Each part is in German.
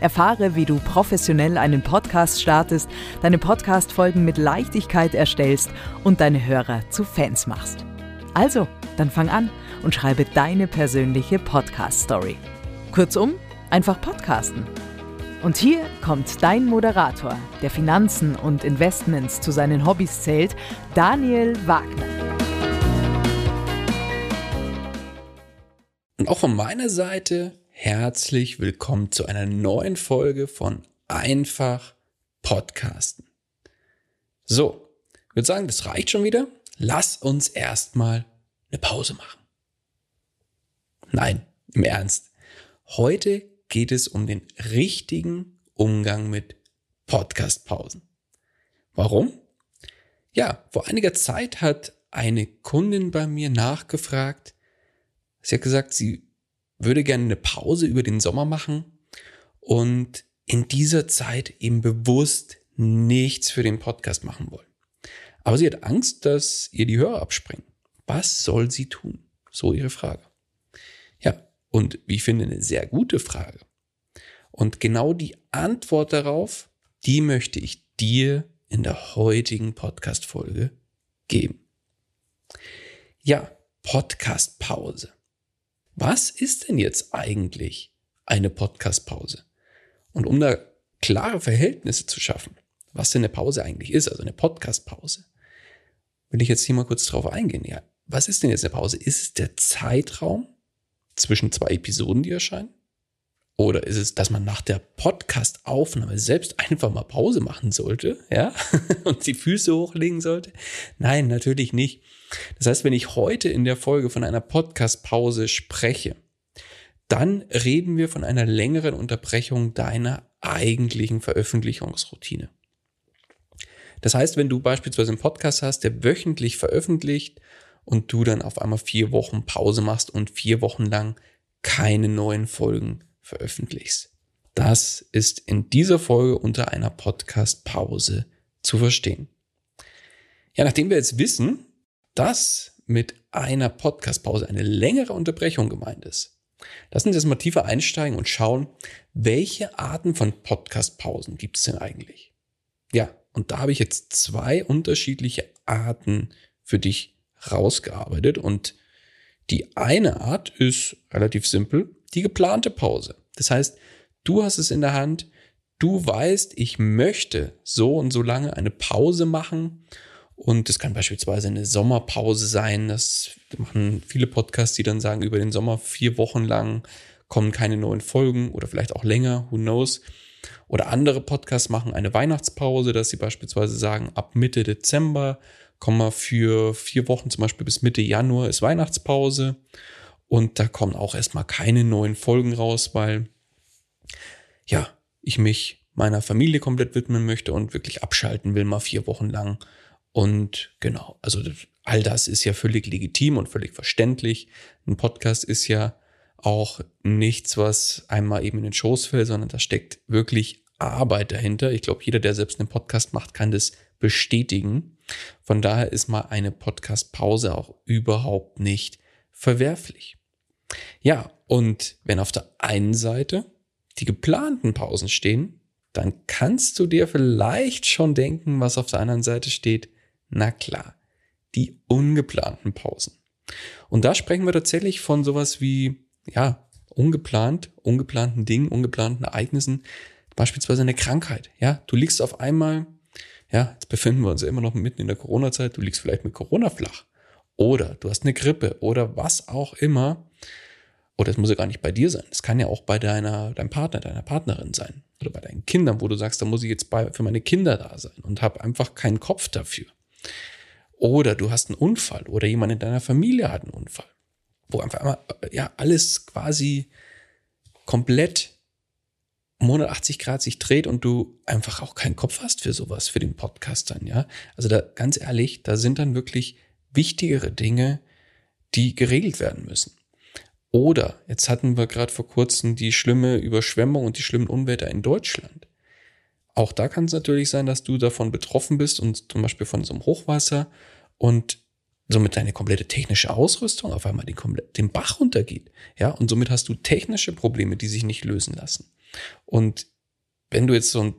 Erfahre, wie du professionell einen Podcast startest, deine Podcast-Folgen mit Leichtigkeit erstellst und deine Hörer zu Fans machst. Also, dann fang an und schreibe deine persönliche Podcast-Story. Kurzum, einfach podcasten. Und hier kommt dein Moderator, der Finanzen und Investments zu seinen Hobbys zählt, Daniel Wagner. Und auch von meiner Seite herzlich willkommen zu einer neuen Folge von Einfach Podcasten. So, ich würde sagen, das reicht schon wieder. Lass uns erstmal eine Pause machen. Nein, im Ernst. Heute geht es um den richtigen Umgang mit Podcast-Pausen. Warum? Ja, vor einiger Zeit hat eine Kundin bei mir nachgefragt. Sie hat gesagt, sie würde gerne eine Pause über den Sommer machen und in dieser Zeit eben bewusst nichts für den Podcast machen wollen. Aber sie hat Angst, dass ihr die Hörer abspringen. Was soll sie tun? So ihre Frage. Ja, und wie ich finde, eine sehr gute Frage. Und genau die Antwort darauf, die möchte ich dir in der heutigen Podcast-Folge geben. Ja, Podcast-Pause. Was ist denn jetzt eigentlich eine Podcast-Pause? Und um da klare Verhältnisse zu schaffen, was denn eine Pause eigentlich ist, also eine Podcast-Pause, will ich jetzt hier mal kurz drauf eingehen. Ja, was ist denn jetzt eine Pause? Ist es der Zeitraum zwischen zwei Episoden, die erscheinen? Oder ist es, dass man nach der Podcast-Aufnahme selbst einfach mal Pause machen sollte, ja, und die Füße hochlegen sollte? Nein, natürlich nicht. Das heißt, wenn ich heute in der Folge von einer Podcast-Pause spreche, dann reden wir von einer längeren Unterbrechung deiner eigentlichen Veröffentlichungsroutine. Das heißt, wenn du beispielsweise einen Podcast hast, der wöchentlich veröffentlicht und du dann auf einmal vier Wochen Pause machst und vier Wochen lang keine neuen Folgen veröffentlichst. Das ist in dieser Folge unter einer Podcast-Pause zu verstehen. Ja, nachdem wir jetzt wissen, dass mit einer Podcast-Pause eine längere Unterbrechung gemeint ist, lassen uns jetzt mal tiefer einsteigen und schauen, welche Arten von Podcast-Pausen gibt es denn eigentlich? Ja, und da habe ich jetzt zwei unterschiedliche Arten für dich rausgearbeitet und die eine Art ist relativ simpel, die geplante Pause. Das heißt, du hast es in der Hand, du weißt, ich möchte so und so lange eine Pause machen. Und es kann beispielsweise eine Sommerpause sein. Das machen viele Podcasts, die dann sagen, über den Sommer vier Wochen lang kommen keine neuen Folgen oder vielleicht auch länger, who knows. Oder andere Podcasts machen eine Weihnachtspause, dass sie beispielsweise sagen, ab Mitte Dezember kommen wir für vier Wochen zum Beispiel bis Mitte Januar ist Weihnachtspause. Und da kommen auch erstmal keine neuen Folgen raus, weil ja, ich mich meiner Familie komplett widmen möchte und wirklich abschalten will, mal vier Wochen lang. Und genau, also all das ist ja völlig legitim und völlig verständlich. Ein Podcast ist ja auch nichts, was einmal eben in den Schoß fällt, sondern da steckt wirklich Arbeit dahinter. Ich glaube, jeder, der selbst einen Podcast macht, kann das bestätigen. Von daher ist mal eine Podcast-Pause auch überhaupt nicht verwerflich. Ja, und wenn auf der einen Seite die geplanten Pausen stehen, dann kannst du dir vielleicht schon denken, was auf der anderen Seite steht. Na klar, die ungeplanten Pausen. Und da sprechen wir tatsächlich von sowas wie, ja, ungeplant, ungeplanten Dingen, ungeplanten Ereignissen, beispielsweise eine Krankheit. Ja, du liegst auf einmal, ja, jetzt befinden wir uns ja immer noch mitten in der Corona-Zeit, du liegst vielleicht mit Corona flach. Oder du hast eine Grippe oder was auch immer. Oder es muss ja gar nicht bei dir sein. Es kann ja auch bei deiner, deinem Partner, deiner Partnerin sein. Oder bei deinen Kindern, wo du sagst, da muss ich jetzt bei, für meine Kinder da sein und habe einfach keinen Kopf dafür. Oder du hast einen Unfall oder jemand in deiner Familie hat einen Unfall. Wo einfach einmal, ja, alles quasi komplett 180 Grad sich dreht und du einfach auch keinen Kopf hast für sowas, für den Podcast dann, ja. Also da, ganz ehrlich, da sind dann wirklich wichtigere Dinge, die geregelt werden müssen. Oder jetzt hatten wir gerade vor kurzem die schlimme Überschwemmung und die schlimmen Unwetter in Deutschland. Auch da kann es natürlich sein, dass du davon betroffen bist und zum Beispiel von so einem Hochwasser und somit deine komplette technische Ausrüstung auf einmal den, den Bach runtergeht. Ja, und somit hast du technische Probleme, die sich nicht lösen lassen. Und wenn du jetzt so ein,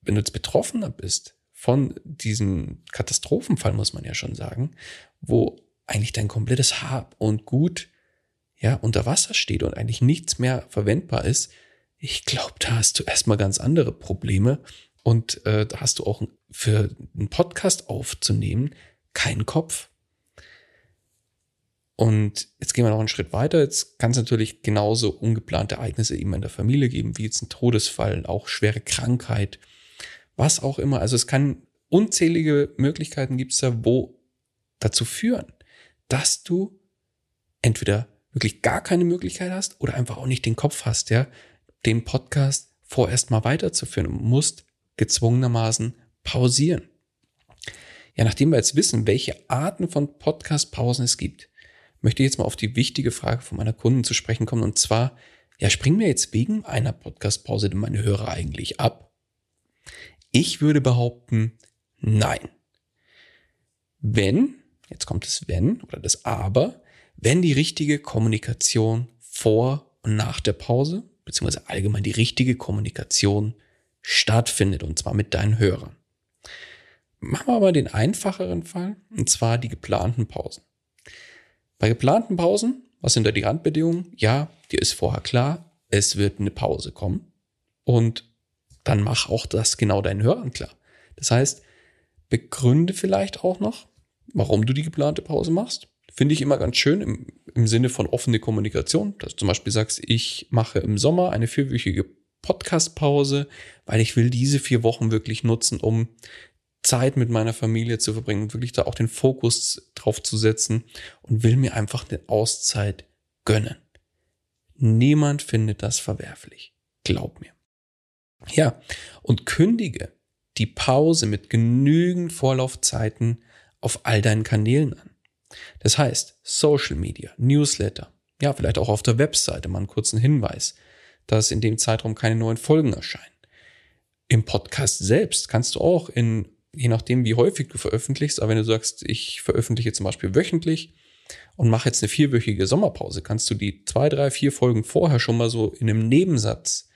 wenn du jetzt Betroffener bist von diesem Katastrophenfall, muss man ja schon sagen, wo eigentlich dein komplettes Hab und Gut ja, unter Wasser steht und eigentlich nichts mehr verwendbar ist, ich glaube, da hast du erstmal ganz andere Probleme und äh, da hast du auch für einen Podcast aufzunehmen keinen Kopf. Und jetzt gehen wir noch einen Schritt weiter. Jetzt kann es natürlich genauso ungeplante Ereignisse eben in der Familie geben, wie jetzt ein Todesfall, auch schwere Krankheit, was auch immer. Also es kann unzählige Möglichkeiten gibt es da, wo dazu führen, dass du entweder wirklich gar keine Möglichkeit hast oder einfach auch nicht den Kopf hast, ja, den Podcast vorerst mal weiterzuführen und musst gezwungenermaßen pausieren. Ja, nachdem wir jetzt wissen, welche Arten von Podcast-Pausen es gibt, möchte ich jetzt mal auf die wichtige Frage von meiner Kunden zu sprechen kommen und zwar, ja, springen wir jetzt wegen einer Podcast-Pause denn meine Hörer eigentlich ab? Ich würde behaupten, nein. Wenn, jetzt kommt das Wenn oder das Aber, wenn die richtige Kommunikation vor und nach der Pause, beziehungsweise allgemein die richtige Kommunikation stattfindet, und zwar mit deinen Hörern. Machen wir aber den einfacheren Fall, und zwar die geplanten Pausen. Bei geplanten Pausen, was sind da die Randbedingungen? Ja, dir ist vorher klar, es wird eine Pause kommen. Und dann mach auch das genau deinen Hörern klar. Das heißt, begründe vielleicht auch noch, warum du die geplante Pause machst finde ich immer ganz schön im, im Sinne von offene Kommunikation, dass du zum Beispiel sagst, ich mache im Sommer eine vierwöchige Podcast-Pause, weil ich will diese vier Wochen wirklich nutzen, um Zeit mit meiner Familie zu verbringen und wirklich da auch den Fokus drauf zu setzen und will mir einfach eine Auszeit gönnen. Niemand findet das verwerflich. Glaub mir. Ja, und kündige die Pause mit genügend Vorlaufzeiten auf all deinen Kanälen an. Das heißt, Social Media, Newsletter, ja, vielleicht auch auf der Webseite mal einen kurzen Hinweis, dass in dem Zeitraum keine neuen Folgen erscheinen. Im Podcast selbst kannst du auch in, je nachdem wie häufig du veröffentlichst, aber wenn du sagst, ich veröffentliche zum Beispiel wöchentlich und mache jetzt eine vierwöchige Sommerpause, kannst du die zwei, drei, vier Folgen vorher schon mal so in einem Nebensatz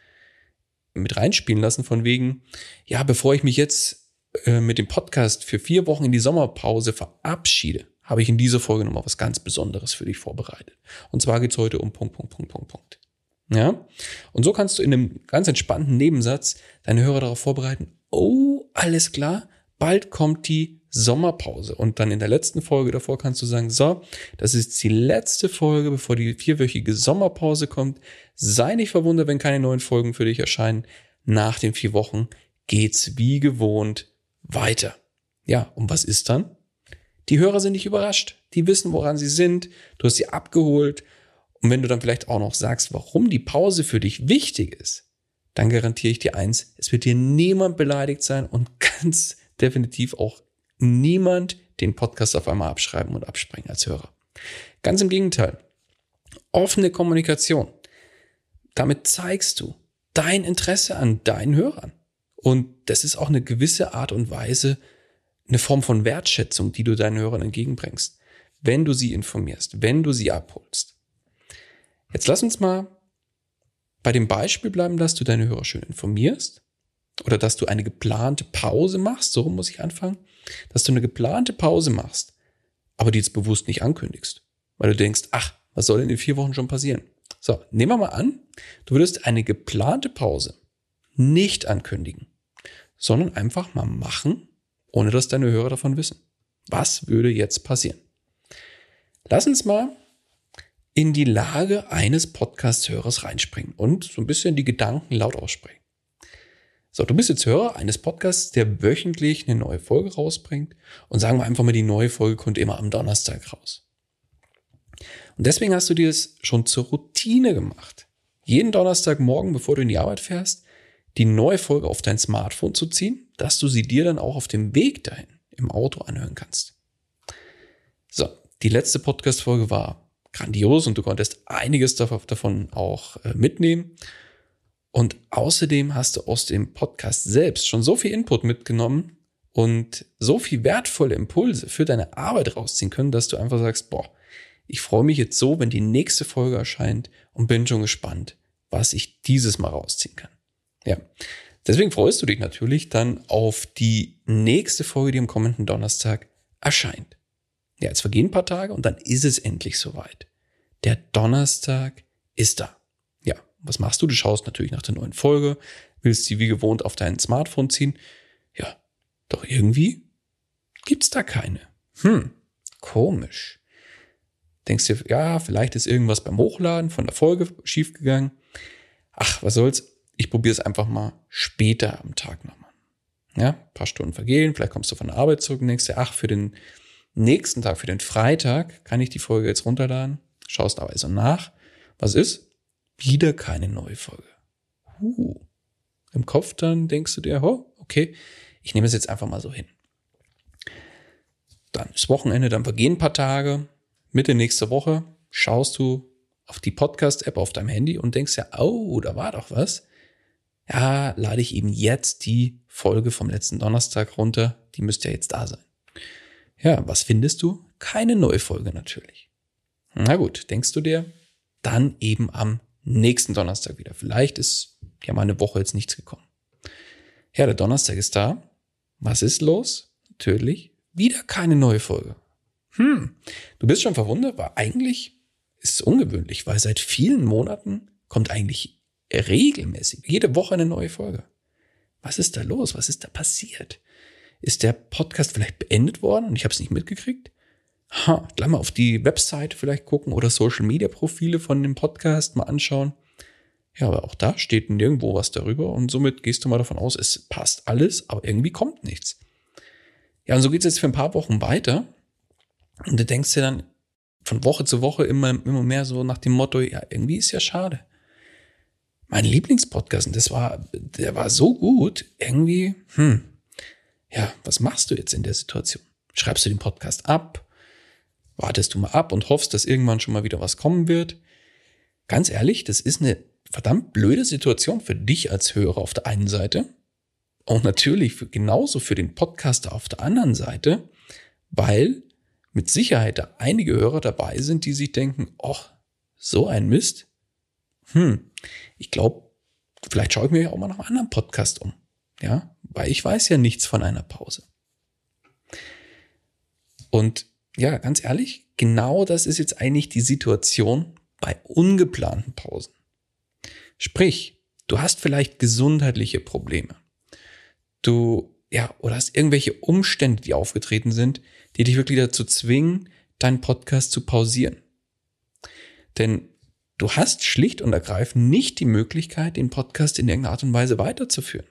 mit reinspielen lassen, von wegen, ja, bevor ich mich jetzt äh, mit dem Podcast für vier Wochen in die Sommerpause verabschiede, habe ich in dieser Folge nochmal was ganz Besonderes für dich vorbereitet. Und zwar geht es heute um Punkt, Punkt, Punkt, Punkt, Punkt. Ja? Und so kannst du in einem ganz entspannten Nebensatz deine Hörer darauf vorbereiten, oh, alles klar, bald kommt die Sommerpause. Und dann in der letzten Folge davor kannst du sagen, so, das ist die letzte Folge, bevor die vierwöchige Sommerpause kommt. Sei nicht verwundert, wenn keine neuen Folgen für dich erscheinen. Nach den vier Wochen geht's wie gewohnt weiter. Ja, und was ist dann? Die Hörer sind nicht überrascht. Die wissen, woran sie sind. Du hast sie abgeholt. Und wenn du dann vielleicht auch noch sagst, warum die Pause für dich wichtig ist, dann garantiere ich dir eins, es wird dir niemand beleidigt sein und ganz definitiv auch niemand den Podcast auf einmal abschreiben und abspringen als Hörer. Ganz im Gegenteil. Offene Kommunikation. Damit zeigst du dein Interesse an deinen Hörern. Und das ist auch eine gewisse Art und Weise, eine Form von Wertschätzung, die du deinen Hörern entgegenbringst. wenn du sie informierst, wenn du sie abholst. Jetzt lass uns mal bei dem Beispiel bleiben, dass du deine Hörer schön informierst oder dass du eine geplante Pause machst, so muss ich anfangen, dass du eine geplante Pause machst, aber die jetzt bewusst nicht ankündigst, weil du denkst, ach, was soll denn in vier Wochen schon passieren? So, nehmen wir mal an, du würdest eine geplante Pause nicht ankündigen, sondern einfach mal machen, ohne dass deine Hörer davon wissen. Was würde jetzt passieren? Lass uns mal in die Lage eines Podcast-Hörers reinspringen und so ein bisschen die Gedanken laut aussprechen. So, du bist jetzt Hörer eines Podcasts, der wöchentlich eine neue Folge rausbringt und sagen wir einfach mal, die neue Folge kommt immer am Donnerstag raus. Und deswegen hast du dir es schon zur Routine gemacht, jeden Donnerstagmorgen, bevor du in die Arbeit fährst, die neue Folge auf dein Smartphone zu ziehen, dass du sie dir dann auch auf dem Weg dahin im Auto anhören kannst. So, die letzte Podcast-Folge war grandios und du konntest einiges davon auch äh, mitnehmen. Und außerdem hast du aus dem Podcast selbst schon so viel Input mitgenommen und so viel wertvolle Impulse für deine Arbeit rausziehen können, dass du einfach sagst, boah, ich freue mich jetzt so, wenn die nächste Folge erscheint und bin schon gespannt, was ich dieses Mal rausziehen kann. Ja. Deswegen freust du dich natürlich dann auf die nächste Folge, die am kommenden Donnerstag erscheint. Ja, jetzt vergehen ein paar Tage und dann ist es endlich soweit. Der Donnerstag ist da. Ja, was machst du? Du schaust natürlich nach der neuen Folge, willst sie wie gewohnt auf dein Smartphone ziehen. Ja, doch irgendwie gibt's da keine. Hm, komisch. Denkst dir, ja, vielleicht ist irgendwas beim Hochladen von der Folge schiefgegangen. Ach, was soll's? Ich probiere es einfach mal später am Tag nochmal. Ja, paar Stunden vergehen, vielleicht kommst du von der Arbeit zurück und denkst dir, ach, für den nächsten Tag, für den Freitag, kann ich die Folge jetzt runterladen. Schaust aber also nach. Was ist? Wieder keine neue Folge. Uh. Im Kopf dann denkst du dir, oh, okay, ich nehme es jetzt einfach mal so hin. Dann ist Wochenende, dann vergehen ein paar Tage. Mitte nächste Woche schaust du auf die Podcast-App auf deinem Handy und denkst ja, oh, da war doch was. Ja, lade ich eben jetzt die Folge vom letzten Donnerstag runter. Die müsste ja jetzt da sein. Ja, was findest du? Keine neue Folge natürlich. Na gut, denkst du dir? Dann eben am nächsten Donnerstag wieder. Vielleicht ist ja mal eine Woche jetzt nichts gekommen. Ja, der Donnerstag ist da. Was ist los? Natürlich wieder keine neue Folge. Hm, du bist schon verwundert, weil eigentlich ist es ungewöhnlich, weil seit vielen Monaten kommt eigentlich regelmäßig jede Woche eine neue Folge. Was ist da los? Was ist da passiert? Ist der Podcast vielleicht beendet worden und ich habe es nicht mitgekriegt? Ha, gleich mal auf die Website vielleicht gucken oder Social Media Profile von dem Podcast mal anschauen. Ja, aber auch da steht nirgendwo was darüber und somit gehst du mal davon aus, es passt alles, aber irgendwie kommt nichts. Ja, und so geht es jetzt für ein paar Wochen weiter und du denkst dir dann von Woche zu Woche immer, immer mehr so nach dem Motto, ja, irgendwie ist ja schade. Mein Lieblingspodcast, und das war, der war so gut, irgendwie, hm, ja, was machst du jetzt in der Situation? Schreibst du den Podcast ab? Wartest du mal ab und hoffst, dass irgendwann schon mal wieder was kommen wird? Ganz ehrlich, das ist eine verdammt blöde Situation für dich als Hörer auf der einen Seite und natürlich für, genauso für den Podcaster auf der anderen Seite, weil mit Sicherheit da einige Hörer dabei sind, die sich denken, oh, so ein Mist. Hm, ich glaube, vielleicht schaue ich mir ja auch mal nach einem anderen Podcast um. Ja, weil ich weiß ja nichts von einer Pause. Und ja, ganz ehrlich, genau das ist jetzt eigentlich die Situation bei ungeplanten Pausen. Sprich, du hast vielleicht gesundheitliche Probleme. Du, ja, oder hast irgendwelche Umstände, die aufgetreten sind, die dich wirklich dazu zwingen, deinen Podcast zu pausieren. Denn du hast schlicht und ergreifend nicht die Möglichkeit, den Podcast in irgendeiner Art und Weise weiterzuführen.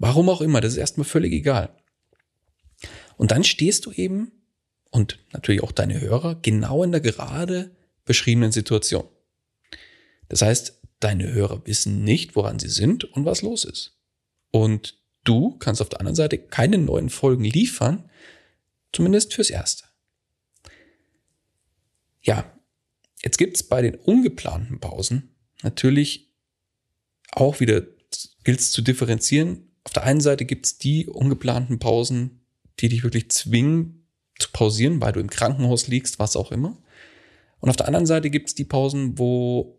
Warum auch immer, das ist erstmal völlig egal. Und dann stehst du eben und natürlich auch deine Hörer genau in der gerade beschriebenen Situation. Das heißt, deine Hörer wissen nicht, woran sie sind und was los ist. Und du kannst auf der anderen Seite keine neuen Folgen liefern, zumindest fürs Erste. Ja, jetzt gibt's bei den ungeplanten Pausen natürlich auch wieder, gilt es zu differenzieren, auf der einen Seite gibt es die ungeplanten Pausen, die dich wirklich zwingen, zu pausieren, weil du im Krankenhaus liegst, was auch immer. Und auf der anderen Seite gibt es die Pausen, wo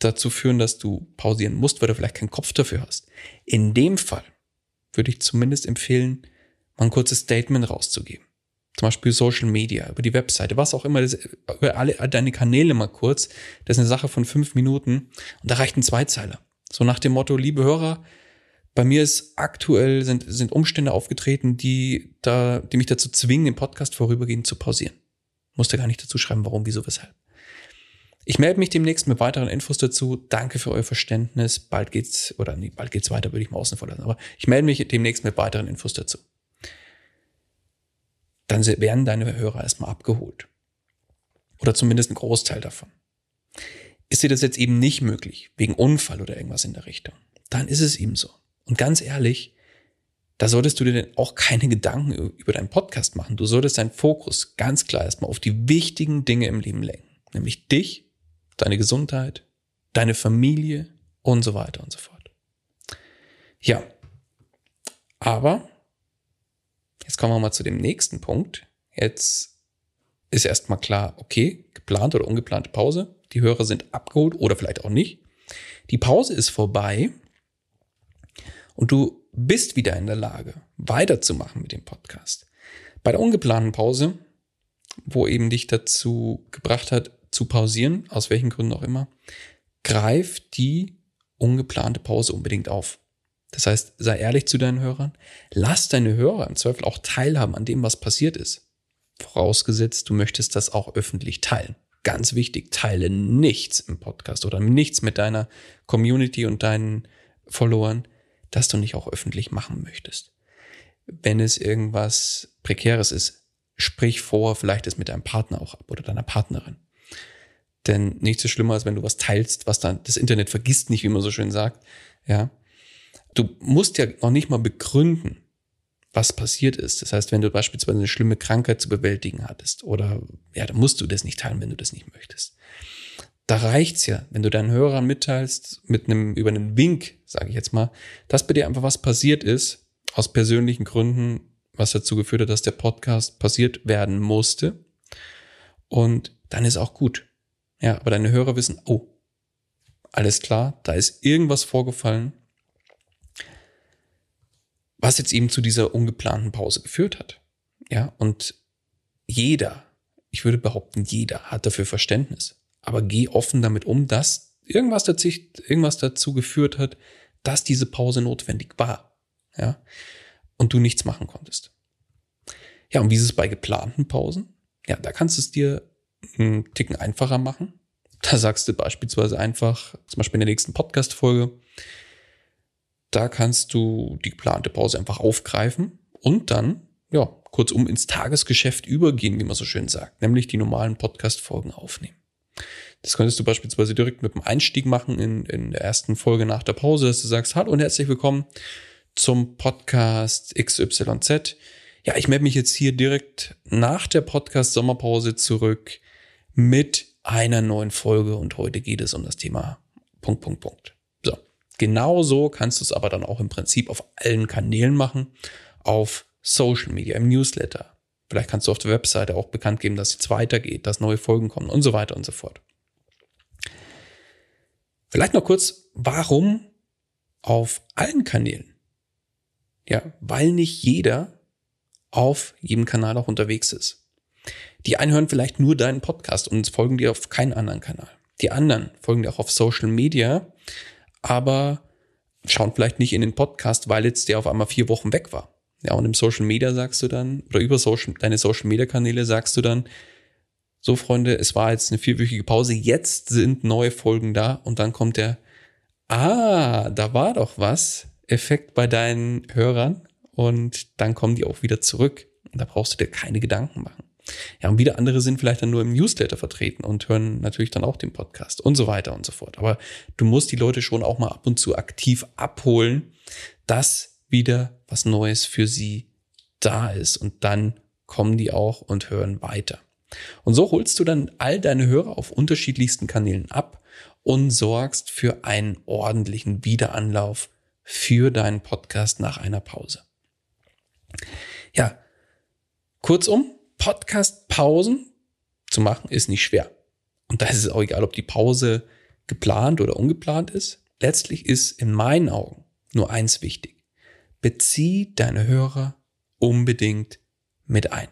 dazu führen, dass du pausieren musst, weil du vielleicht keinen Kopf dafür hast. In dem Fall würde ich zumindest empfehlen, mal ein kurzes Statement rauszugeben. Zum Beispiel Social Media, über die Webseite, was auch immer, über alle deine Kanäle mal kurz. Das ist eine Sache von fünf Minuten und da reicht ein Zweizeiler. So nach dem Motto, liebe Hörer, bei mir ist aktuell sind, sind Umstände aufgetreten, die da, die mich dazu zwingen, den Podcast vorübergehend zu pausieren. Musste gar nicht dazu schreiben, warum, wieso, weshalb. Ich melde mich demnächst mit weiteren Infos dazu. Danke für euer Verständnis. Bald geht's, oder nee, bald geht's weiter, würde ich mal außen vor lassen. Aber ich melde mich demnächst mit weiteren Infos dazu. Dann werden deine Hörer erstmal abgeholt. Oder zumindest ein Großteil davon. Ist dir das jetzt eben nicht möglich, wegen Unfall oder irgendwas in der Richtung, dann ist es eben so. Und ganz ehrlich, da solltest du dir denn auch keine Gedanken über deinen Podcast machen. Du solltest deinen Fokus ganz klar erstmal auf die wichtigen Dinge im Leben lenken. Nämlich dich, deine Gesundheit, deine Familie und so weiter und so fort. Ja. Aber jetzt kommen wir mal zu dem nächsten Punkt. Jetzt ist erstmal klar, okay, geplante oder ungeplante Pause. Die Hörer sind abgeholt oder vielleicht auch nicht. Die Pause ist vorbei und du bist wieder in der Lage, weiterzumachen mit dem Podcast. Bei der ungeplanten Pause, wo eben dich dazu gebracht hat, zu pausieren, aus welchen Gründen auch immer, greif die ungeplante Pause unbedingt auf. Das heißt, sei ehrlich zu deinen Hörern, lass deine Hörer im Zweifel auch teilhaben an dem, was passiert ist. Vorausgesetzt, du möchtest das auch öffentlich teilen. Ganz wichtig, teile nichts im Podcast oder nichts mit deiner Community und deinen Followern, das du nicht auch öffentlich machen möchtest. Wenn es irgendwas Prekäres ist, sprich vor, vielleicht es mit deinem Partner auch ab oder deiner Partnerin. Denn nichts so schlimmer, als wenn du was teilst, was dann das Internet vergisst nicht, wie man so schön sagt. Ja. Du musst ja noch nicht mal begründen, was passiert ist. Das heißt, wenn du beispielsweise eine schlimme Krankheit zu bewältigen hattest oder ja, dann musst du das nicht teilen, wenn du das nicht möchtest da reicht's ja, wenn du deinen Hörern mitteilst, mit einem, über einen Wink, sage ich jetzt mal, dass bei dir einfach was passiert ist, aus persönlichen Gründen, was dazu geführt hat, dass der Podcast passiert werden musste. Und dann ist auch gut. Ja, aber deine Hörer wissen, oh, alles klar, da ist irgendwas vorgefallen, was jetzt eben zu dieser ungeplanten Pause geführt hat. Ja, und jeder, ich würde behaupten, jeder hat dafür Verständnis aber geh offen damit um, dass irgendwas dazu, irgendwas dazu geführt hat, dass diese Pause notwendig war. Ja. Und du nichts machen konntest. Ja, und wie ist es bei geplanten Pausen? Ja, da kannst du es dir einen Ticken einfacher machen. Da sagst du beispielsweise einfach, zum Beispiel in der nächsten Podcast-Folge, da kannst du die geplante Pause einfach aufgreifen und dann, ja, kurzum ins Tagesgeschäft übergehen, wie man so schön sagt, nämlich die normalen Podcast-Folgen aufnehmen. Das könntest du beispielsweise direkt mit dem Einstieg machen in, in der ersten Folge nach der Pause, dass du sagst, hallo und herzlich willkommen zum Podcast XYZ. Ja, ich melde mich jetzt hier direkt nach der Podcast Sommerpause zurück mit einer neuen Folge und heute geht es um das Thema Punkt, Punkt, Punkt. So. Genauso kannst du es aber dann auch im Prinzip auf allen Kanälen machen, auf Social Media, im Newsletter. Vielleicht kannst du auf der Webseite auch bekannt geben, dass es weitergeht, dass neue Folgen kommen und so weiter und so fort. Vielleicht noch kurz, warum auf allen Kanälen? Ja, weil nicht jeder auf jedem Kanal auch unterwegs ist. Die einen hören vielleicht nur deinen Podcast und folgen dir auf keinen anderen Kanal. Die anderen folgen dir auch auf Social Media, aber schauen vielleicht nicht in den Podcast, weil jetzt der auf einmal vier Wochen weg war. Ja, und im Social Media sagst du dann, oder über Social, deine Social Media Kanäle sagst du dann, so Freunde, es war jetzt eine vierwöchige Pause, jetzt sind neue Folgen da und dann kommt der, ah, da war doch was, Effekt bei deinen Hörern und dann kommen die auch wieder zurück. Und da brauchst du dir keine Gedanken machen. Ja, und wieder andere sind vielleicht dann nur im Newsletter vertreten und hören natürlich dann auch den Podcast und so weiter und so fort. Aber du musst die Leute schon auch mal ab und zu aktiv abholen, dass wieder was Neues für sie da ist und dann kommen die auch und hören weiter. Und so holst du dann all deine Hörer auf unterschiedlichsten Kanälen ab und sorgst für einen ordentlichen Wiederanlauf für deinen Podcast nach einer Pause. Ja, Kurzum, Podcast-Pausen zu machen ist nicht schwer. Und da ist es auch egal, ob die Pause geplant oder ungeplant ist. Letztlich ist in meinen Augen nur eins wichtig. Bezieh deine Hörer unbedingt mit ein.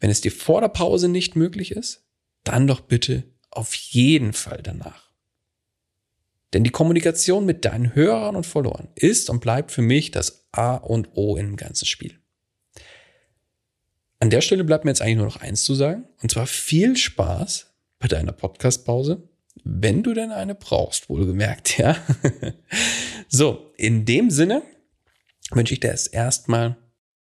Wenn es dir vor der Pause nicht möglich ist, dann doch bitte auf jeden Fall danach. Denn die Kommunikation mit deinen Hörern und Followern ist und bleibt für mich das A und O im ganzen Spiel. An der Stelle bleibt mir jetzt eigentlich nur noch eins zu sagen, und zwar viel Spaß bei deiner Podcast-Pause, wenn du denn eine brauchst, wohlgemerkt, ja. so, in dem Sinne wünsche ich dir erst erstmal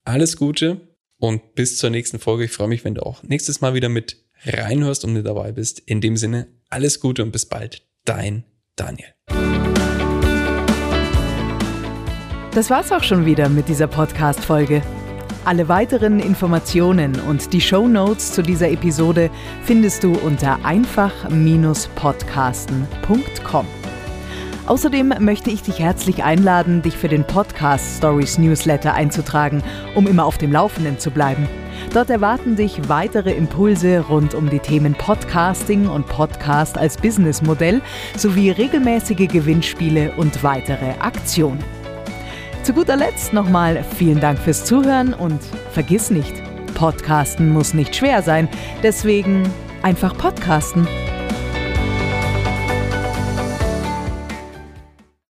alles Gute und bis zur nächsten Folge. Ich freue mich, wenn du auch nächstes Mal wieder mit reinhörst und mit dabei bist. In dem Sinne, alles Gute und bis bald. Dein Daniel. Das war's auch schon wieder mit dieser Podcast-Folge. Alle weiteren Informationen und die Show Notes zu dieser Episode findest du unter einfach-podcasten.com. Außerdem möchte ich dich herzlich einladen, dich für den Podcast Stories Newsletter einzutragen, um immer auf dem Laufenden zu bleiben. Dort erwarten dich weitere Impulse rund um die Themen Podcasting und Podcast als Businessmodell sowie regelmäßige Gewinnspiele und weitere Aktionen. Zu guter Letzt nochmal vielen Dank fürs Zuhören und vergiss nicht, Podcasten muss nicht schwer sein, deswegen einfach podcasten.